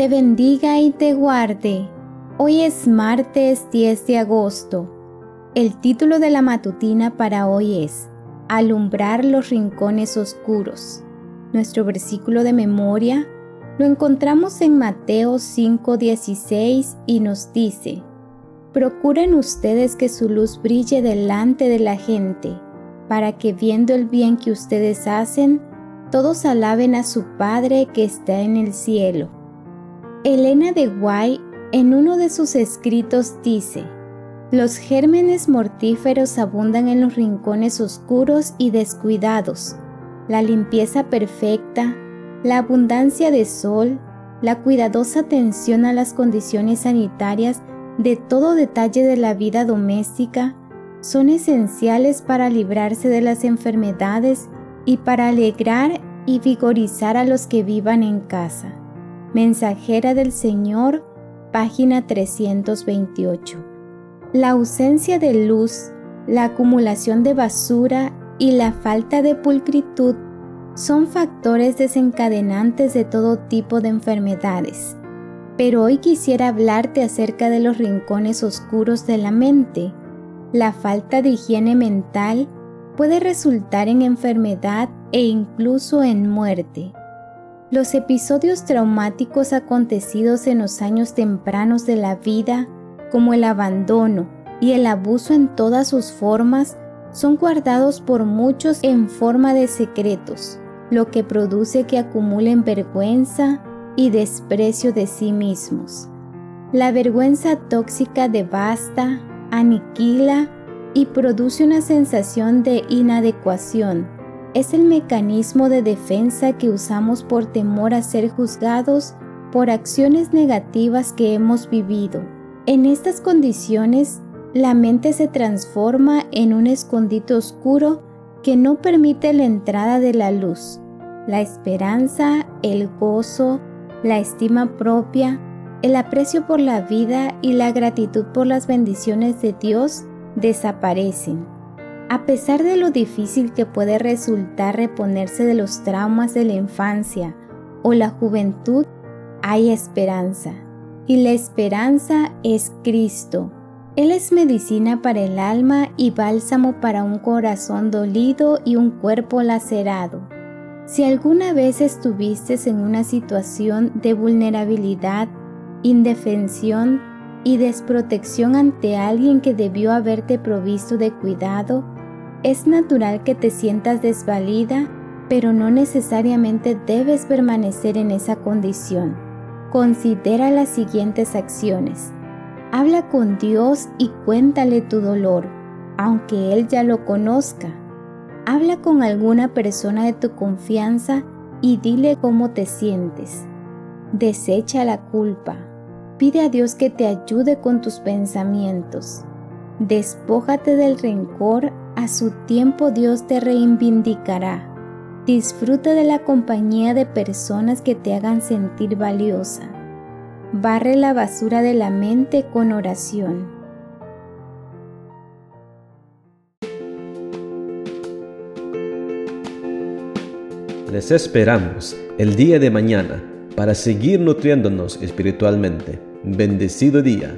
te bendiga y te guarde. Hoy es martes 10 de agosto. El título de la matutina para hoy es Alumbrar los rincones oscuros. Nuestro versículo de memoria lo encontramos en Mateo 5:16 y nos dice, Procuren ustedes que su luz brille delante de la gente, para que viendo el bien que ustedes hacen, todos alaben a su Padre que está en el cielo. Elena de Guay en uno de sus escritos dice, los gérmenes mortíferos abundan en los rincones oscuros y descuidados. La limpieza perfecta, la abundancia de sol, la cuidadosa atención a las condiciones sanitarias de todo detalle de la vida doméstica son esenciales para librarse de las enfermedades y para alegrar y vigorizar a los que vivan en casa. Mensajera del Señor, página 328. La ausencia de luz, la acumulación de basura y la falta de pulcritud son factores desencadenantes de todo tipo de enfermedades. Pero hoy quisiera hablarte acerca de los rincones oscuros de la mente. La falta de higiene mental puede resultar en enfermedad e incluso en muerte. Los episodios traumáticos acontecidos en los años tempranos de la vida como el abandono y el abuso en todas sus formas, son guardados por muchos en forma de secretos, lo que produce que acumulen vergüenza y desprecio de sí mismos. La vergüenza tóxica devasta, aniquila y produce una sensación de inadecuación. Es el mecanismo de defensa que usamos por temor a ser juzgados por acciones negativas que hemos vivido. En estas condiciones, la mente se transforma en un escondite oscuro que no permite la entrada de la luz. La esperanza, el gozo, la estima propia, el aprecio por la vida y la gratitud por las bendiciones de Dios desaparecen. A pesar de lo difícil que puede resultar reponerse de los traumas de la infancia o la juventud, hay esperanza y la esperanza es Cristo. Él es medicina para el alma y bálsamo para un corazón dolido y un cuerpo lacerado. Si alguna vez estuviste en una situación de vulnerabilidad, indefensión y desprotección ante alguien que debió haberte provisto de cuidado, es natural que te sientas desvalida, pero no necesariamente debes permanecer en esa condición. Considera las siguientes acciones. Habla con Dios y cuéntale tu dolor, aunque Él ya lo conozca. Habla con alguna persona de tu confianza y dile cómo te sientes. Desecha la culpa. Pide a Dios que te ayude con tus pensamientos. Despójate del rencor, a su tiempo Dios te reivindicará. Disfruta de la compañía de personas que te hagan sentir valiosa. Barre la basura de la mente con oración. Les esperamos el día de mañana para seguir nutriéndonos espiritualmente. Bendecido día.